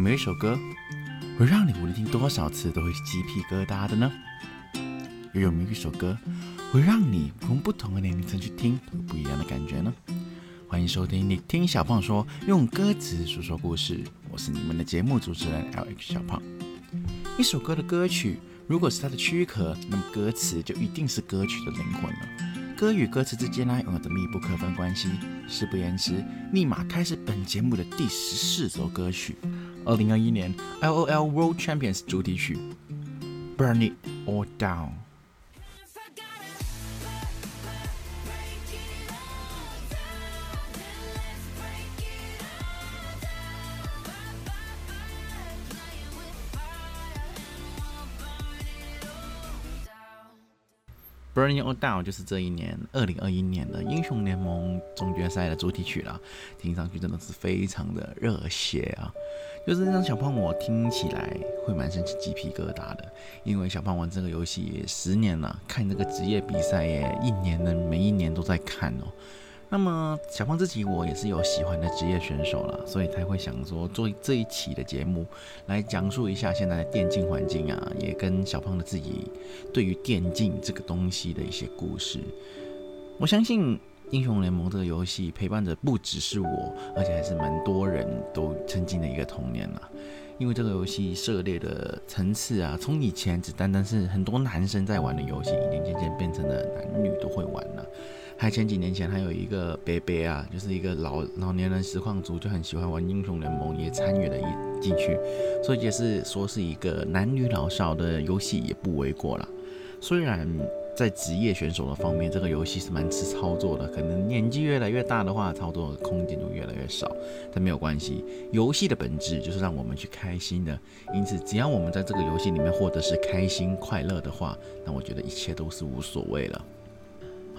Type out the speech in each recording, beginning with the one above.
有没有一首歌会让你无论听多少次都会鸡皮疙瘩的呢？又有没有一首歌会让你从不同的年龄层去听有不一样的感觉呢？欢迎收听你听小胖说，用歌词说说故事。我是你们的节目主持人 L X 小胖。一首歌的歌曲，如果是它的躯壳，那么歌词就一定是歌曲的灵魂了。歌与歌词之间呢，拥有着密不可分关系。事不言迟，立马开始本节目的第十四首歌曲，二零二一年 L O L World Champions 主题曲《Burn It All Down》。 Burning All Down 就是这一年二零二一年的英雄联盟总决赛的主题曲啦，听上去真的是非常的热血啊！就是让小胖我听起来会蛮生起鸡皮疙瘩的，因为小胖玩这个游戏十年了，看这个职业比赛也一年的每一年都在看哦。那么小胖自己我也是有喜欢的职业选手了，所以才会想说做这一期的节目来讲述一下现在的电竞环境啊，也跟小胖的自己对于电竞这个东西的一些故事。我相信英雄联盟这个游戏陪伴着不只是我，而且还是蛮多人都曾经的一个童年了。因为这个游戏涉猎的层次啊，从以前只单单是很多男生在玩的游戏，已经渐渐变成了男女都会玩。还前几年前还有一个伯伯啊，就是一个老老年人实况组，就很喜欢玩英雄联盟，也参与了一进去，所以也是说是一个男女老少的游戏也不为过了。虽然在职业选手的方面，这个游戏是蛮吃操作的，可能年纪越来越大的话，操作的空间就越来越少，但没有关系，游戏的本质就是让我们去开心的，因此只要我们在这个游戏里面获得是开心快乐的话，那我觉得一切都是无所谓了。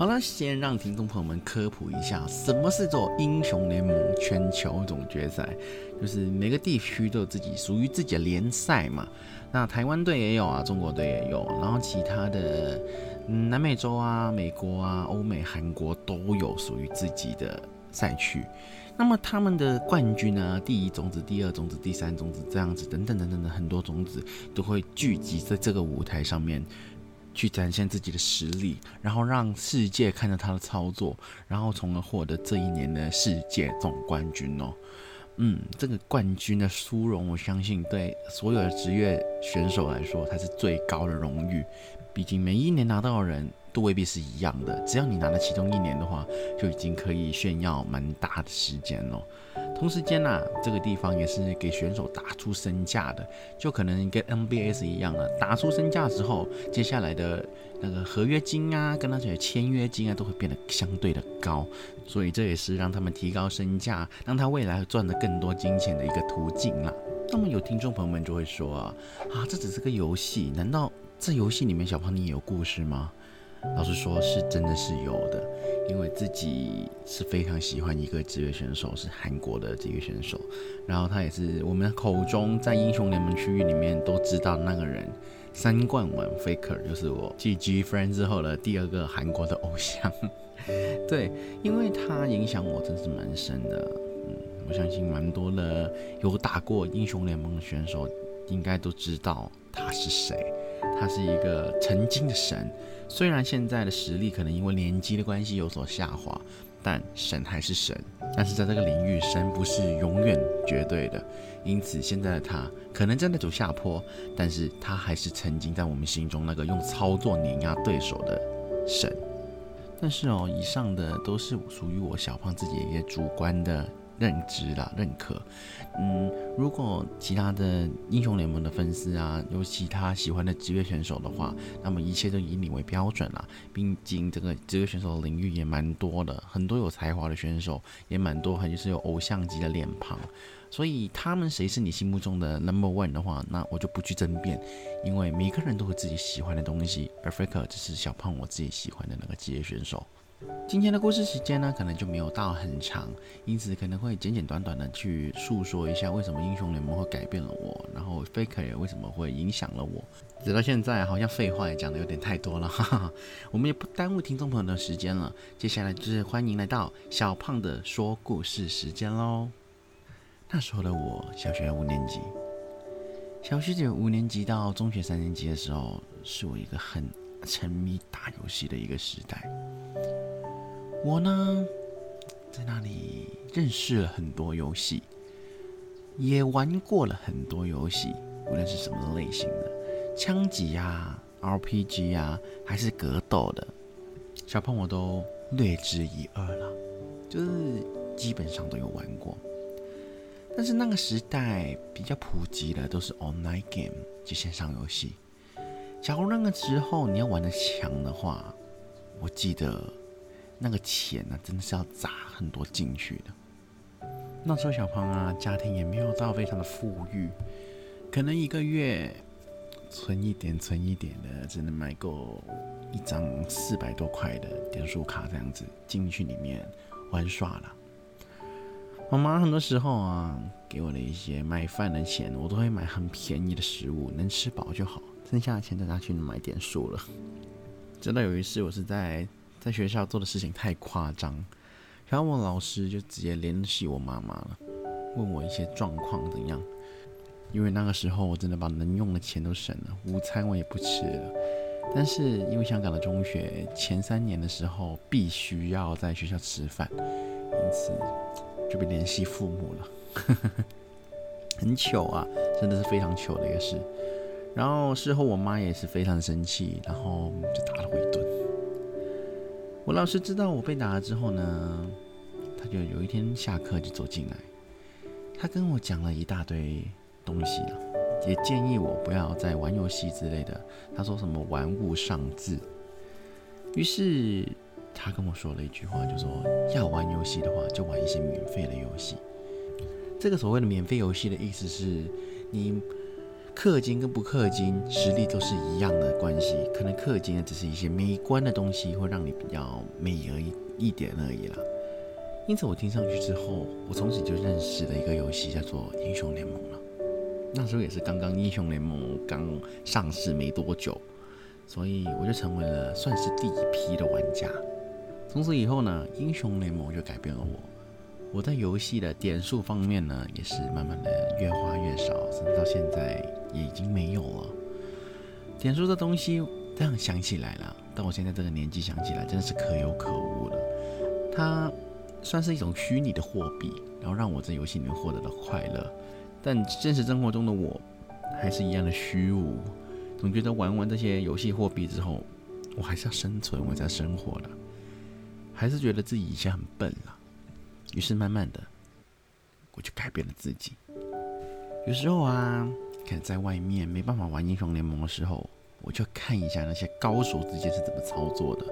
好了，先让听众朋友们科普一下，什么是做英雄联盟全球总决赛？就是每个地区都有自己属于自己的联赛嘛。那台湾队也有啊，中国队也有，然后其他的嗯南美洲啊、美国啊、欧美、韩国都有属于自己的赛区。那么他们的冠军呢，第一种子、第二种子、第三种子这样子等等等等的很多种子都会聚集在这个舞台上面。去展现自己的实力，然后让世界看到他的操作，然后从而获得这一年的世界总冠军哦。嗯，这个冠军的殊荣，我相信对所有的职业选手来说，它是最高的荣誉。毕竟每一年拿到的人都未必是一样的，只要你拿了其中一年的话，就已经可以炫耀蛮大的时间了。同时间呐，这个地方也是给选手打出身价的，就可能跟 NBS 一样了。打出身价之后，接下来的那个合约金啊，跟那些签约金啊，都会变得相对的高。所以这也是让他们提高身价，让他未来赚的更多金钱的一个途径啦。那么有听众朋友们就会说啊，啊，这只是个游戏，难道这游戏里面小胖你也有故事吗？老实说，是真的是有的。因为自己是非常喜欢一个职业选手，是韩国的职业选手，然后他也是我们口中在英雄联盟区域里面都知道那个人，三冠王 Faker 就是我继 G Friend 之后的第二个韩国的偶像。对，因为他影响我真是蛮深的，嗯，我相信蛮多的有打过英雄联盟的选手应该都知道他是谁。他是一个曾经的神，虽然现在的实力可能因为年纪的关系有所下滑，但神还是神。但是在这个领域，神不是永远绝对的，因此现在的他可能正在走下坡，但是他还是曾经在我们心中那个用操作碾压对手的神。但是哦，以上的都是属于我小胖自己一些主观的。认知啦，认可。嗯，如果其他的英雄联盟的粉丝啊，有其他喜欢的职业选手的话，那么一切都以你为标准啦。毕竟这个职业选手的领域也蛮多的，很多有才华的选手也蛮多，很就是有偶像级的脸庞。所以他们谁是你心目中的 number one 的话，那我就不去争辩，因为每个人都有自己喜欢的东西，而 Faker 只是小胖我自己喜欢的那个职业选手。今天的故事时间呢，可能就没有到很长，因此可能会简简短短的去诉说一下为什么英雄联盟会改变了我，然后 Faker 也为什么会影响了我。直到现在，好像废话也讲的有点太多了，哈哈，我们也不耽误听众朋友的时间了。接下来就是欢迎来到小胖的说故事时间喽。那时候的我，小学五年级，小学的五年级到中学三年级的时候，是我一个很沉迷打游戏的一个时代。我呢，在那里认识了很多游戏，也玩过了很多游戏，无论是什么类型的，枪击啊、RPG 啊，还是格斗的，小胖我都略知一二了，就是基本上都有玩过。但是那个时代比较普及的都是 online game，就线上游戏。假如那个时候你要玩的强的话，我记得。那个钱呢，真的是要砸很多进去的。那时候小胖啊，家庭也没有到非常的富裕，可能一个月存一点、存一点的，只能买够一张四百多块的点数卡这样子进去里面玩耍了。妈妈很多时候啊，给我的一些买饭的钱，我都会买很便宜的食物，能吃饱就好，剩下的钱再拿去买点数了。直到有一次，我是在。在学校做的事情太夸张，然后我老师就直接联系我妈妈了，问我一些状况怎样。因为那个时候我真的把能用的钱都省了，午餐我也不吃了。但是因为香港的中学前三年的时候必须要在学校吃饭，因此就被联系父母了。很糗啊，真的是非常糗的一个事。然后事后我妈也是非常生气，然后就打了我一顿。我老师知道我被打了之后呢，他就有一天下课就走进来，他跟我讲了一大堆东西了，也建议我不要再玩游戏之类的。他说什么“玩物丧志”。于是他跟我说了一句话，就说要玩游戏的话，就玩一些免费的游戏。这个所谓的免费游戏的意思是，你。氪金跟不氪金实力都是一样的关系，可能氪金的只是一些美观的东西，会让你比较美而已一点而已啦。因此我听上去之后，我从此就认识了一个游戏叫做英雄联盟了。那时候也是刚刚英雄联盟刚上市没多久，所以我就成为了算是第一批的玩家。从此以后呢，英雄联盟就改变了我。我在游戏的点数方面呢，也是慢慢的越花越少，甚至到现在也已经没有了。点数这东西，这样想起来了，到我现在这个年纪想起来，真的是可有可无了。它算是一种虚拟的货币，然后让我在游戏里面获得了快乐，但现实生活中的我还是一样的虚无。总觉得玩完这些游戏货币之后，我还是要生存，我在生活的，还是觉得自己以前很笨了。于是慢慢的，我就改变了自己。有时候啊，可能在外面没办法玩英雄联盟的时候，我就看一下那些高手之间是怎么操作的。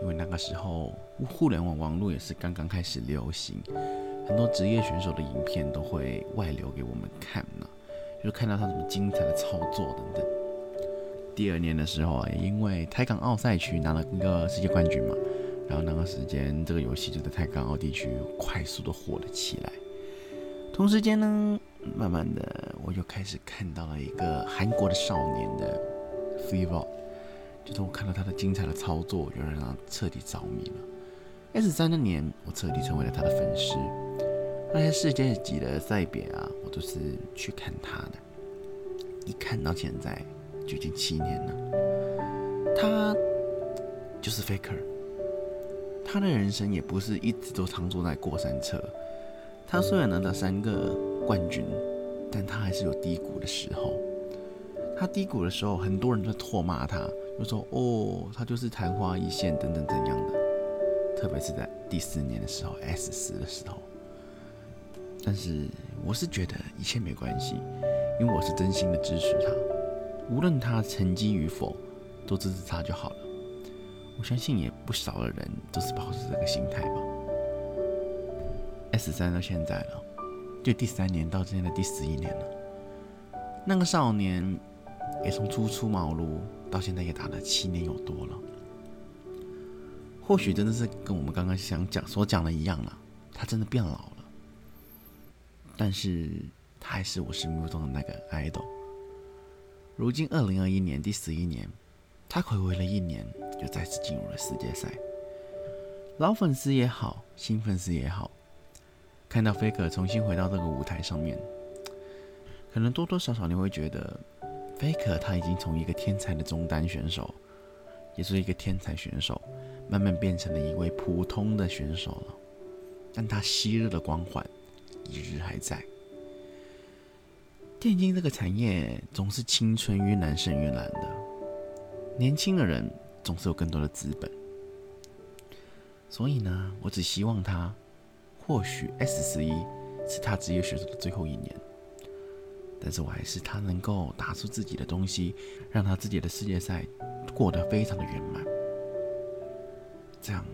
因为那个时候互联网网络也是刚刚开始流行，很多职业选手的影片都会外流给我们看呢，就看到他什么精彩的操作等等。第二年的时候啊，因为台港澳赛区拿了一个世界冠军嘛。然后那个时间，这个游戏就在泰港澳地区快速的火了起来。同时间呢，慢慢的我又开始看到了一个韩国的少年的 Free Ball，就是我看到他的精彩的操作，就让他彻底着迷了。S 三那年，我彻底成为了他的粉丝。那些世界级的赛别啊，我都是去看他的。一看到现在，就已经七年了。他就是 Faker。他的人生也不是一直都常坐在过山车。他虽然拿到三个冠军，但他还是有低谷的时候。他低谷的时候，很多人在唾骂他，就说：“哦，他就是昙花一现，等等怎样的。”特别是在第四年的时候，S 四的时候。但是我是觉得一切没关系，因为我是真心的支持他，无论他成绩与否，都支持他就好了。我相信也不少的人都是保持这个心态吧。S 三到现在了，就第三年到今天的第十一年了。那个少年也从初出茅庐到现在也打了七年有多了。或许真的是跟我们刚刚想讲所讲的一样了，他真的变老了。但是他还是我心目中的那个 idol。如今二零二一年第十一年。他回味了一年，就再次进入了世界赛。老粉丝也好，新粉丝也好，看到 Faker 重新回到这个舞台上面，可能多多少少你会觉得，Faker 他已经从一个天才的中单选手，也是一个天才选手，慢慢变成了一位普通的选手了。但他昔日的光环，一日还在。电竞这个产业总是青春越难胜越难的，年轻的人总是有更多的资本，所以呢，我只希望他。或许 S 十一是他职业选手的最后一年，但是我还是他能够打出自己的东西，让他自己的世界赛过得非常的圆满。这样，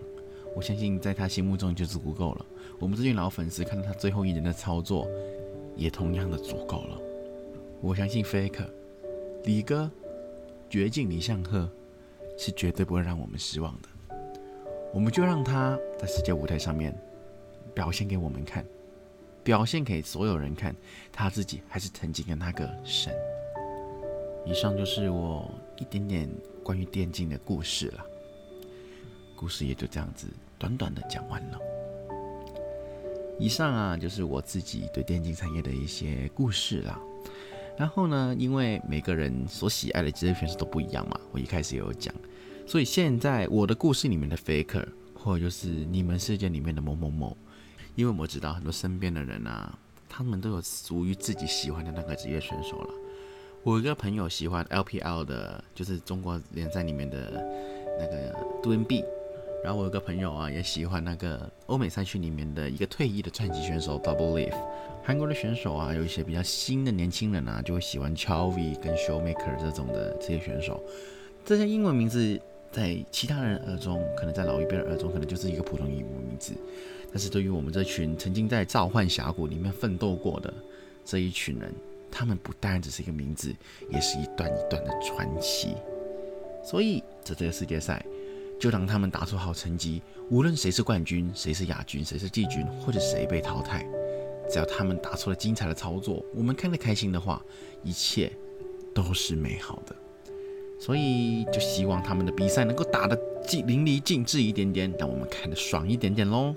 我相信在他心目中就是足够了。我们这群老粉丝看到他最后一年的操作，也同样的足够了。我相信 Faker 李哥绝境李相赫是绝对不会让我们失望的。我们就让他在世界舞台上面。表现给我们看，表现给所有人看，他自己还是曾经的那个神。以上就是我一点点关于电竞的故事了，故事也就这样子短短的讲完了。以上啊，就是我自己对电竞产业的一些故事啦。然后呢，因为每个人所喜爱的职业选手都不一样嘛，我一开始也有讲，所以现在我的故事里面的 Faker，或者就是你们世界里面的某某某。因为我知道很多身边的人啊，他们都有属于自己喜欢的那个职业选手了。我一个朋友喜欢 LPL 的，就是中国联赛里面的那个杜恩 B。然后我有个朋友啊，也喜欢那个欧美赛区里面的一个退役的传奇选手 Double Leaf。韩国的选手啊，有一些比较新的年轻人啊，就会喜欢 Chovy 跟 Showmaker 这种的职业选手。这些英文名字在其他人耳中，可能在老一辈的耳中，可能就是一个普通英文名字。但是对于我们这群曾经在召唤峡谷里面奋斗过的这一群人，他们不单只是一个名字，也是一段一段的传奇。所以在这个世界赛，就让他们打出好成绩，无论谁是冠军，谁是亚军，谁是季军，或者谁被淘汰，只要他们打出了精彩的操作，我们看得开心的话，一切都是美好的。所以就希望他们的比赛能够打得淋漓尽致一点点，让我们看得爽一点点喽。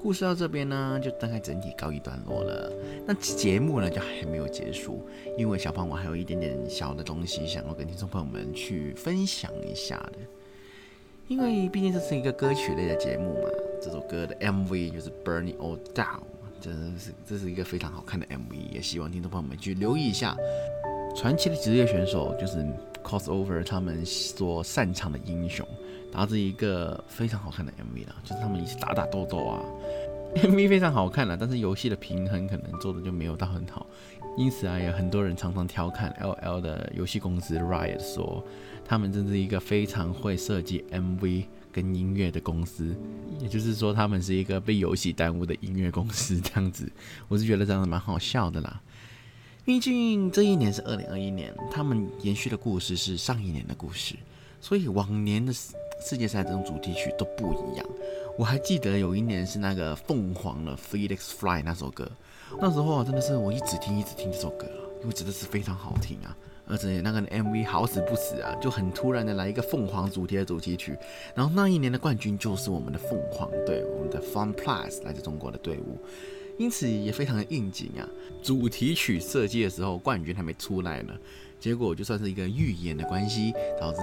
故事到这边呢，就大概整体告一段落了。那节目呢，就还没有结束，因为小胖我还有一点点小的东西想要跟听众朋友们去分享一下的。因为毕竟这是一个歌曲类的节目嘛，这首歌的 MV 就是《Burning All Down》，真的是这是一个非常好看的 MV，也希望听众朋友们去留意一下。传奇的职业选手就是 Crossover 他们所擅长的英雄。打着一个非常好看的 MV 啦，就是他们一起打打斗斗啊，MV 非常好看了，但是游戏的平衡可能做的就没有到很好，因此啊，有很多人常常调侃 LL 的游戏公司 Riot 说，他们真是一个非常会设计 MV 跟音乐的公司，也就是说，他们是一个被游戏耽误的音乐公司这样子，我是觉得这样子蛮好笑的啦，毕竟这一年是二零二一年，他们延续的故事是上一年的故事，所以往年的。世界赛这种主题曲都不一样。我还记得有一年是那个凤凰的《Felix Fly》那首歌，那时候啊真的是我一直听一直听这首歌，因为真的是非常好听啊，而且那个 MV 好死不死啊，就很突然的来一个凤凰主题的主题曲，然后那一年的冠军就是我们的凤凰队，我们的 Fun Plus 来自中国的队伍，因此也非常的应景啊。主题曲设计的时候，冠军还没出来呢。结果就算是一个预言的关系，导致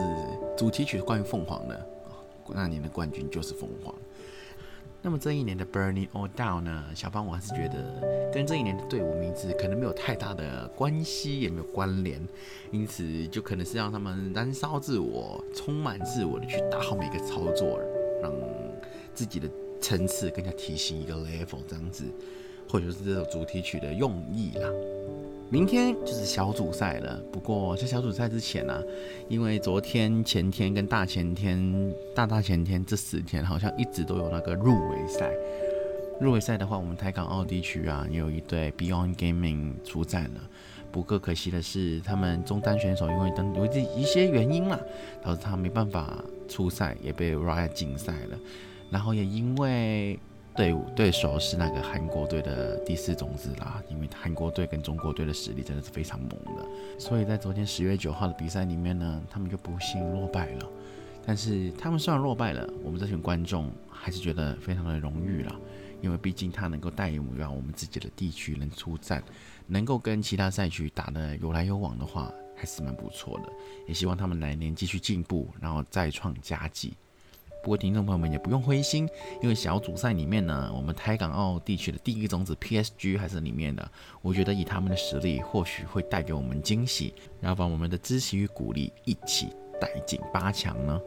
主题曲关于凤凰的，那年的冠军就是凤凰。那么这一年的 Burning All Down 呢？小芳我还是觉得跟这一年的队伍名字可能没有太大的关系，也没有关联，因此就可能是让他们燃烧自我，充满自我的去打好每个操作，让自己的层次更加提升一个 level 这样子，或者是这首主题曲的用意啦。明天就是小组赛了。不过在小组赛之前呢，因为昨天、前天跟大前天、大大前天这四天好像一直都有那个入围赛。入围赛的话，我们台港澳地区啊，也有一队 Beyond Gaming 出战了。不过可惜的是，他们中单选手因为等有一些原因啦，导致他没办法出赛，也被 Riot 禁赛了。然后也因为。队伍对手是那个韩国队的第四种子啦，因为韩国队跟中国队的实力真的是非常猛的，所以在昨天十月九号的比赛里面呢，他们就不幸落败了。但是他们虽然落败了，我们这群观众还是觉得非常的荣誉啦，因为毕竟他能够带领我们自己的地区能出战，能够跟其他赛区打得有来有往的话，还是蛮不错的。也希望他们来年继续进步，然后再创佳绩。不过听众朋友们也不用灰心，因为小组赛里面呢，我们台港澳地区的第一种子 PSG 还是里面的。我觉得以他们的实力，或许会带给我们惊喜，然后把我们的支持与鼓励一起带进八强呢。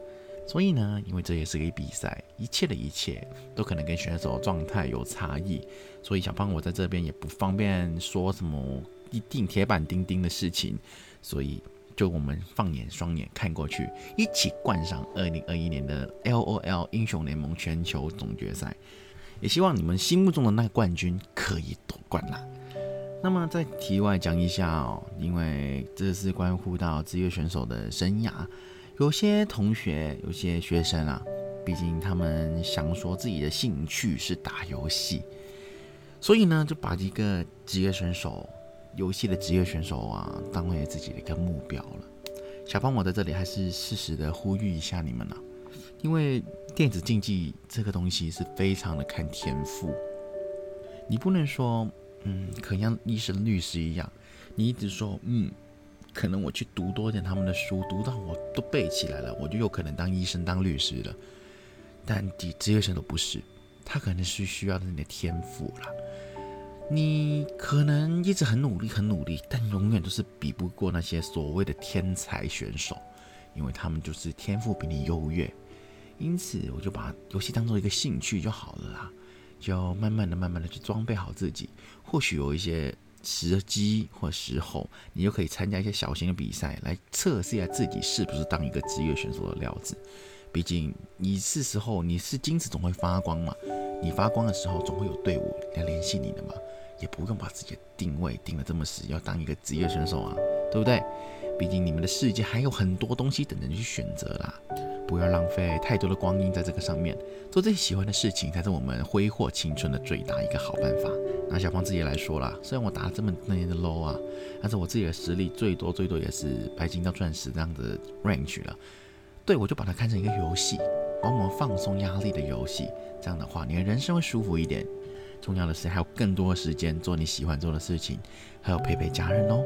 所以呢，因为这也是个比赛，一切的一切都可能跟选手状态有差异，所以小胖我在这边也不方便说什么一定铁板钉钉的事情，所以就我们放眼双眼看过去，一起冠上二零二一年的 LOL 英雄联盟全球总决赛，也希望你们心目中的那个冠军可以夺冠啦。那么在题外讲一下哦，因为这是关乎到职业选手的生涯。有些同学，有些学生啊，毕竟他们想说自己的兴趣是打游戏，所以呢，就把一个职业选手、游戏的职业选手啊，当为自己的一个目标了。小芳，我在这里还是适时的呼吁一下你们啊，因为电子竞技这个东西是非常的看天赋，你不能说，嗯，可像医生、律师一样，你一直说，嗯。可能我去读多点他们的书，读到我都背起来了，我就有可能当医生、当律师了。但职职业生都不是，他可能是需要你的天赋了。你可能一直很努力、很努力，但永远都是比不过那些所谓的天才选手，因为他们就是天赋比你优越。因此，我就把游戏当做一个兴趣就好了啦，就慢慢的、慢慢的去装备好自己。或许有一些。时机或时候，你就可以参加一些小型的比赛，来测试一下自己是不是当一个职业选手的料子。毕竟你是时候，你是金子总会发光嘛，你发光的时候，总会有队伍来联系你的嘛，也不用把自己的定位定得这么死，要当一个职业选手啊，对不对？毕竟你们的世界还有很多东西等着你去选择啦。不要浪费太多的光阴在这个上面，做自己喜欢的事情才是我们挥霍青春的最大一个好办法。拿小胖自己来说啦，虽然我打了这么多年的 low 啊，但是我自己的实力最多最多也是白金到钻石这样的 range 了。对我就把它看成一个游戏，帮我们放松压力的游戏。这样的话，你的人生会舒服一点。重要的是还有更多时间做你喜欢做的事情，还有陪陪家人哦。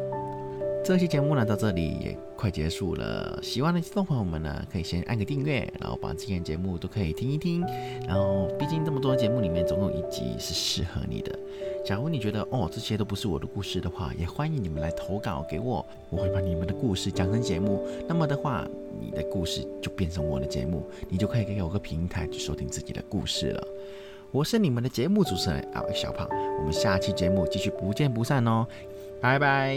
这期节目呢，到这里也快结束了。喜欢的听众朋友们呢，可以先按个订阅，然后把之前节目都可以听一听。然后，毕竟这么多节目里面，总有一集是适合你的。假如你觉得哦，这些都不是我的故事的话，也欢迎你们来投稿给我，我会把你们的故事讲成节目。那么的话，你的故事就变成我的节目，你就可以给我个平台去收听自己的故事了。我是你们的节目主持人阿伟小胖，我们下期节目继续不见不散哦，拜拜。